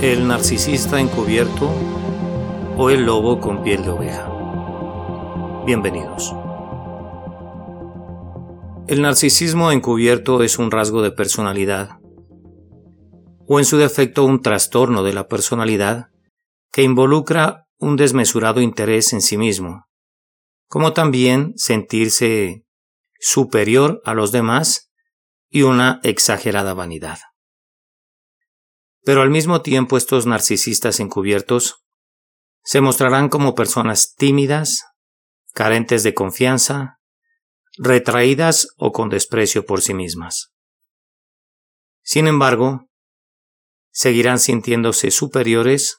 el narcisista encubierto o el lobo con piel de oveja. Bienvenidos. El narcisismo encubierto es un rasgo de personalidad, o en su defecto un trastorno de la personalidad, que involucra un desmesurado interés en sí mismo, como también sentirse superior a los demás y una exagerada vanidad. Pero al mismo tiempo estos narcisistas encubiertos se mostrarán como personas tímidas, carentes de confianza, retraídas o con desprecio por sí mismas. Sin embargo, seguirán sintiéndose superiores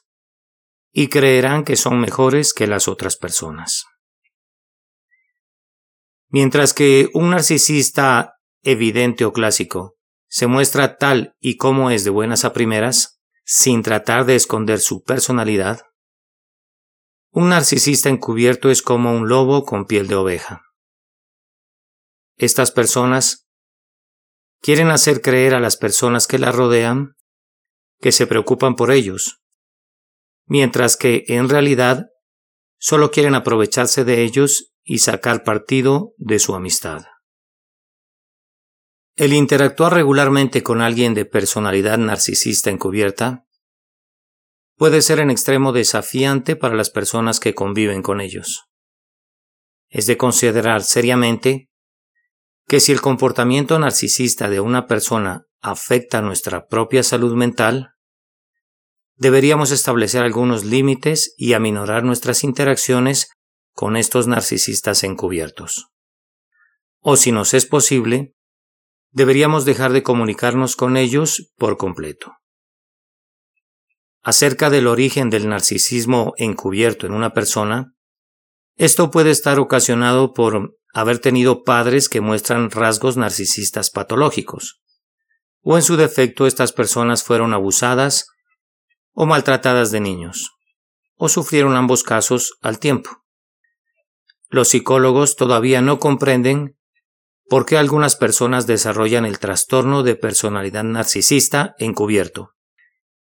y creerán que son mejores que las otras personas. Mientras que un narcisista evidente o clásico se muestra tal y como es de buenas a primeras, sin tratar de esconder su personalidad, un narcisista encubierto es como un lobo con piel de oveja. Estas personas quieren hacer creer a las personas que la rodean que se preocupan por ellos, mientras que en realidad solo quieren aprovecharse de ellos y sacar partido de su amistad. El interactuar regularmente con alguien de personalidad narcisista encubierta puede ser en extremo desafiante para las personas que conviven con ellos. Es de considerar seriamente que si el comportamiento narcisista de una persona afecta nuestra propia salud mental, deberíamos establecer algunos límites y aminorar nuestras interacciones con estos narcisistas encubiertos. O si nos es posible, deberíamos dejar de comunicarnos con ellos por completo. Acerca del origen del narcisismo encubierto en una persona, esto puede estar ocasionado por haber tenido padres que muestran rasgos narcisistas patológicos, o en su defecto estas personas fueron abusadas o maltratadas de niños, o sufrieron ambos casos al tiempo. Los psicólogos todavía no comprenden por qué algunas personas desarrollan el trastorno de personalidad narcisista encubierto,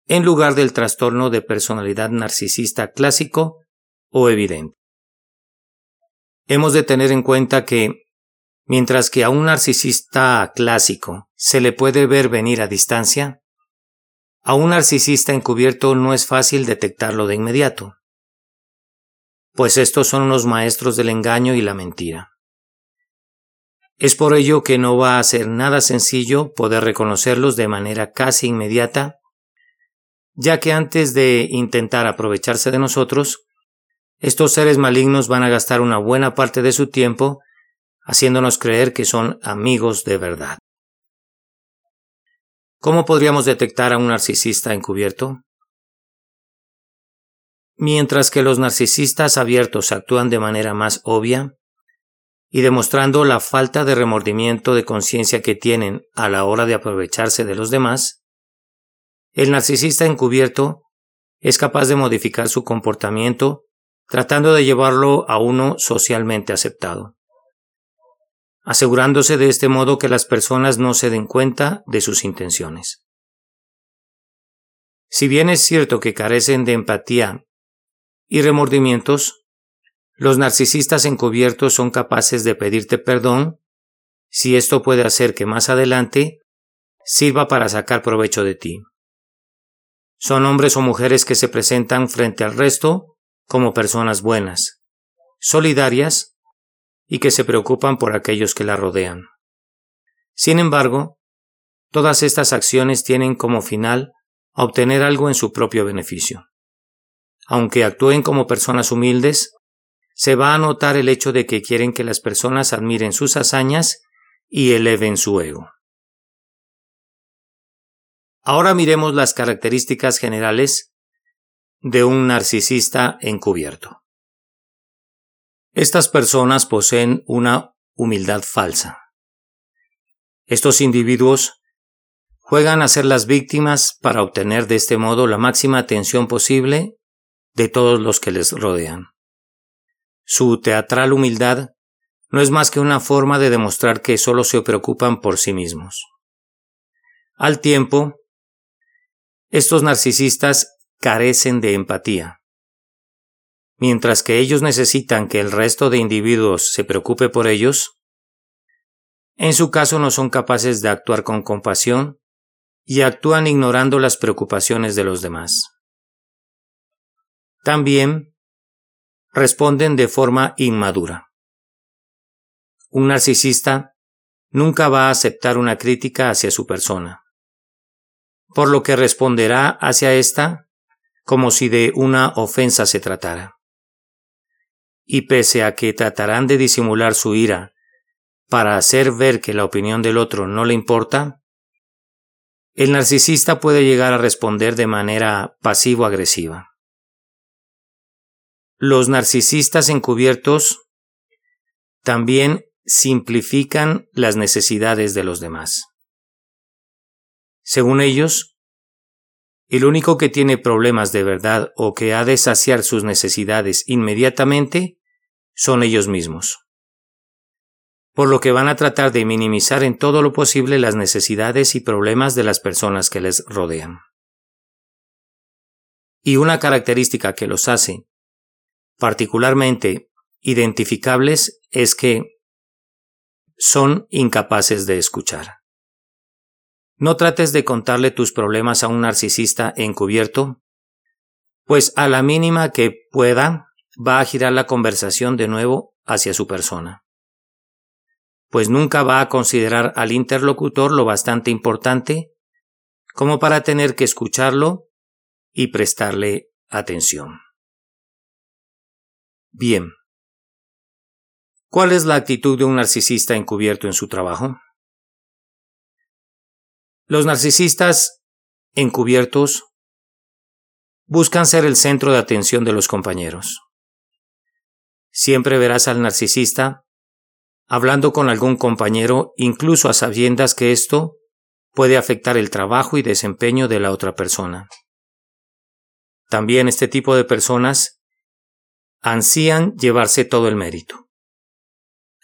en lugar del trastorno de personalidad narcisista clásico o evidente. Hemos de tener en cuenta que, mientras que a un narcisista clásico se le puede ver venir a distancia, a un narcisista encubierto no es fácil detectarlo de inmediato, pues estos son los maestros del engaño y la mentira. Es por ello que no va a ser nada sencillo poder reconocerlos de manera casi inmediata, ya que antes de intentar aprovecharse de nosotros, estos seres malignos van a gastar una buena parte de su tiempo haciéndonos creer que son amigos de verdad. ¿Cómo podríamos detectar a un narcisista encubierto? Mientras que los narcisistas abiertos actúan de manera más obvia, y demostrando la falta de remordimiento de conciencia que tienen a la hora de aprovecharse de los demás, el narcisista encubierto es capaz de modificar su comportamiento tratando de llevarlo a uno socialmente aceptado, asegurándose de este modo que las personas no se den cuenta de sus intenciones. Si bien es cierto que carecen de empatía y remordimientos, los narcisistas encubiertos son capaces de pedirte perdón si esto puede hacer que más adelante sirva para sacar provecho de ti. Son hombres o mujeres que se presentan frente al resto como personas buenas, solidarias y que se preocupan por aquellos que la rodean. Sin embargo, todas estas acciones tienen como final obtener algo en su propio beneficio. Aunque actúen como personas humildes, se va a notar el hecho de que quieren que las personas admiren sus hazañas y eleven su ego. Ahora miremos las características generales de un narcisista encubierto. Estas personas poseen una humildad falsa. Estos individuos juegan a ser las víctimas para obtener de este modo la máxima atención posible de todos los que les rodean. Su teatral humildad no es más que una forma de demostrar que solo se preocupan por sí mismos. Al tiempo, Estos narcisistas carecen de empatía. Mientras que ellos necesitan que el resto de individuos se preocupe por ellos, en su caso no son capaces de actuar con compasión y actúan ignorando las preocupaciones de los demás. También responden de forma inmadura. Un narcisista nunca va a aceptar una crítica hacia su persona, por lo que responderá hacia esta como si de una ofensa se tratara. Y pese a que tratarán de disimular su ira para hacer ver que la opinión del otro no le importa, el narcisista puede llegar a responder de manera pasivo-agresiva. Los narcisistas encubiertos también simplifican las necesidades de los demás. Según ellos, el único que tiene problemas de verdad o que ha de saciar sus necesidades inmediatamente son ellos mismos por lo que van a tratar de minimizar en todo lo posible las necesidades y problemas de las personas que les rodean. Y una característica que los hace particularmente identificables es que son incapaces de escuchar. No trates de contarle tus problemas a un narcisista encubierto, pues a la mínima que pueda va a girar la conversación de nuevo hacia su persona pues nunca va a considerar al interlocutor lo bastante importante como para tener que escucharlo y prestarle atención. Bien. ¿Cuál es la actitud de un narcisista encubierto en su trabajo? Los narcisistas encubiertos buscan ser el centro de atención de los compañeros. Siempre verás al narcisista hablando con algún compañero, incluso a sabiendas que esto puede afectar el trabajo y desempeño de la otra persona. También este tipo de personas ansían llevarse todo el mérito.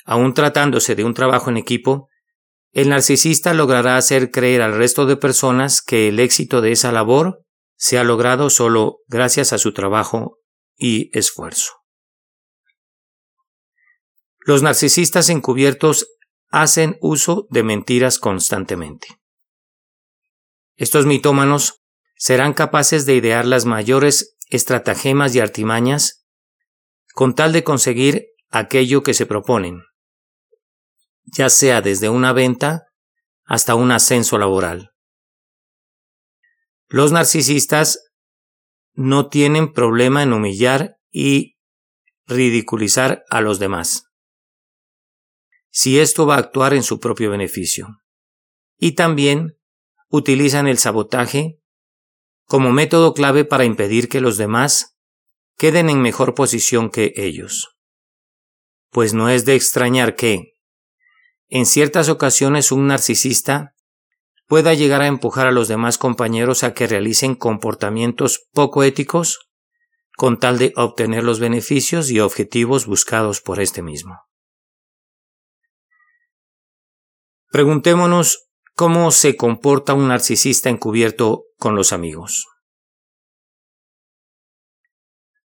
Aun tratándose de un trabajo en equipo, el narcisista logrará hacer creer al resto de personas que el éxito de esa labor se ha logrado solo gracias a su trabajo y esfuerzo. Los narcisistas encubiertos hacen uso de mentiras constantemente. Estos mitómanos serán capaces de idear las mayores estratagemas y artimañas con tal de conseguir aquello que se proponen, ya sea desde una venta hasta un ascenso laboral. Los narcisistas no tienen problema en humillar y ridiculizar a los demás si esto va a actuar en su propio beneficio. Y también utilizan el sabotaje como método clave para impedir que los demás queden en mejor posición que ellos. Pues no es de extrañar que, en ciertas ocasiones, un narcisista pueda llegar a empujar a los demás compañeros a que realicen comportamientos poco éticos con tal de obtener los beneficios y objetivos buscados por este mismo. Preguntémonos cómo se comporta un narcisista encubierto con los amigos.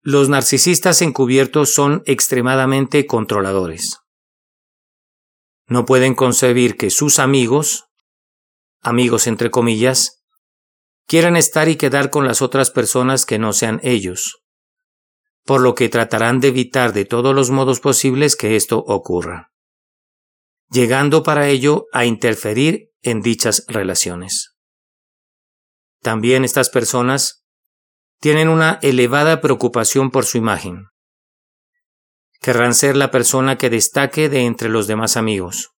Los narcisistas encubiertos son extremadamente controladores. No pueden concebir que sus amigos, amigos entre comillas, quieran estar y quedar con las otras personas que no sean ellos, por lo que tratarán de evitar de todos los modos posibles que esto ocurra llegando para ello a interferir en dichas relaciones. También estas personas tienen una elevada preocupación por su imagen. Querrán ser la persona que destaque de entre los demás amigos,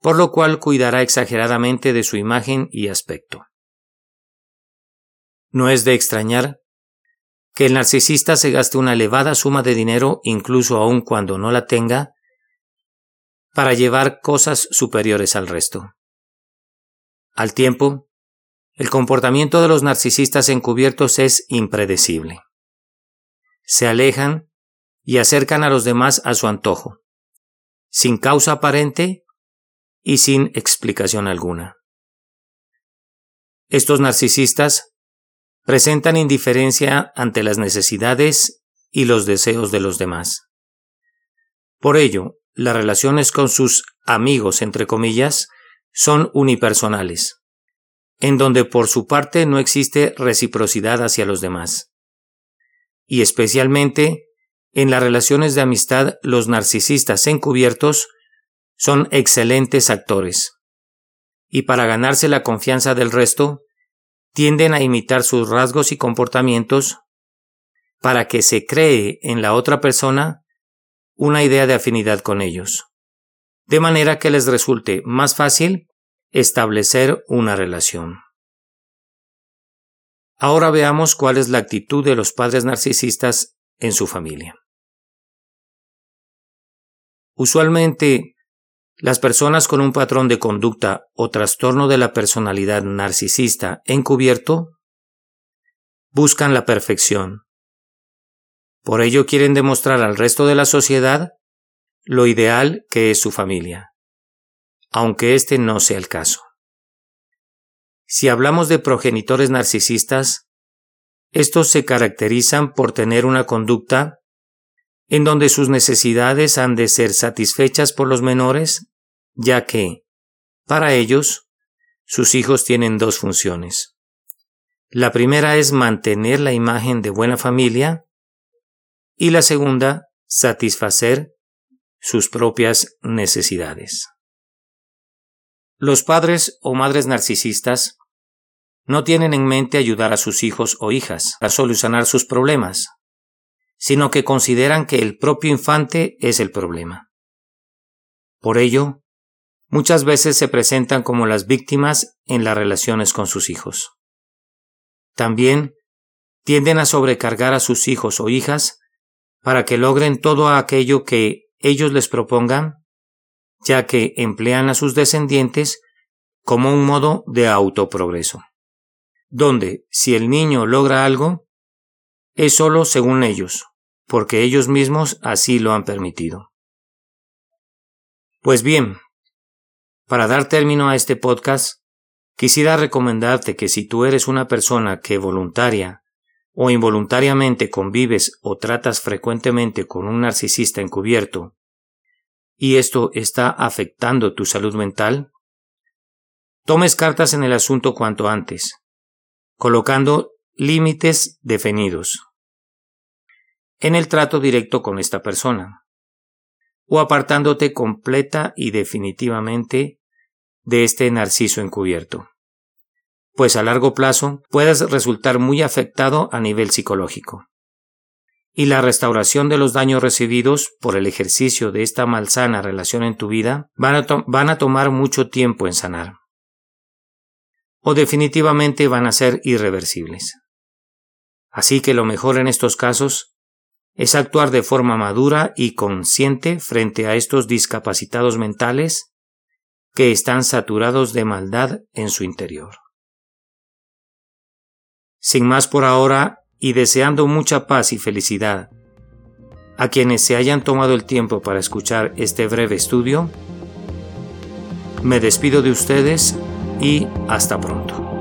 por lo cual cuidará exageradamente de su imagen y aspecto. No es de extrañar que el narcisista se gaste una elevada suma de dinero incluso aun cuando no la tenga para llevar cosas superiores al resto. Al tiempo, el comportamiento de los narcisistas encubiertos es impredecible. Se alejan y acercan a los demás a su antojo, sin causa aparente y sin explicación alguna. Estos narcisistas presentan indiferencia ante las necesidades y los deseos de los demás. Por ello, las relaciones con sus amigos, entre comillas, son unipersonales, en donde por su parte no existe reciprocidad hacia los demás. Y especialmente, en las relaciones de amistad, los narcisistas encubiertos son excelentes actores. Y para ganarse la confianza del resto, tienden a imitar sus rasgos y comportamientos para que se cree en la otra persona una idea de afinidad con ellos, de manera que les resulte más fácil establecer una relación. Ahora veamos cuál es la actitud de los padres narcisistas en su familia. Usualmente, las personas con un patrón de conducta o trastorno de la personalidad narcisista encubierto buscan la perfección. Por ello quieren demostrar al resto de la sociedad lo ideal que es su familia, aunque este no sea el caso. Si hablamos de progenitores narcisistas, estos se caracterizan por tener una conducta en donde sus necesidades han de ser satisfechas por los menores, ya que, para ellos, sus hijos tienen dos funciones. La primera es mantener la imagen de buena familia y la segunda, satisfacer sus propias necesidades. Los padres o madres narcisistas no tienen en mente ayudar a sus hijos o hijas a solucionar sus problemas, sino que consideran que el propio infante es el problema. Por ello, muchas veces se presentan como las víctimas en las relaciones con sus hijos. También tienden a sobrecargar a sus hijos o hijas para que logren todo aquello que ellos les propongan, ya que emplean a sus descendientes como un modo de autoprogreso, donde si el niño logra algo, es solo según ellos, porque ellos mismos así lo han permitido. Pues bien, para dar término a este podcast, quisiera recomendarte que si tú eres una persona que voluntaria o involuntariamente convives o tratas frecuentemente con un narcisista encubierto, y esto está afectando tu salud mental, tomes cartas en el asunto cuanto antes, colocando límites definidos en el trato directo con esta persona, o apartándote completa y definitivamente de este narciso encubierto, pues a largo plazo puedes resultar muy afectado a nivel psicológico. Y la restauración de los daños recibidos por el ejercicio de esta malsana relación en tu vida van a, van a tomar mucho tiempo en sanar. O definitivamente van a ser irreversibles. Así que lo mejor en estos casos es actuar de forma madura y consciente frente a estos discapacitados mentales que están saturados de maldad en su interior. Sin más por ahora y deseando mucha paz y felicidad a quienes se hayan tomado el tiempo para escuchar este breve estudio, me despido de ustedes y hasta pronto.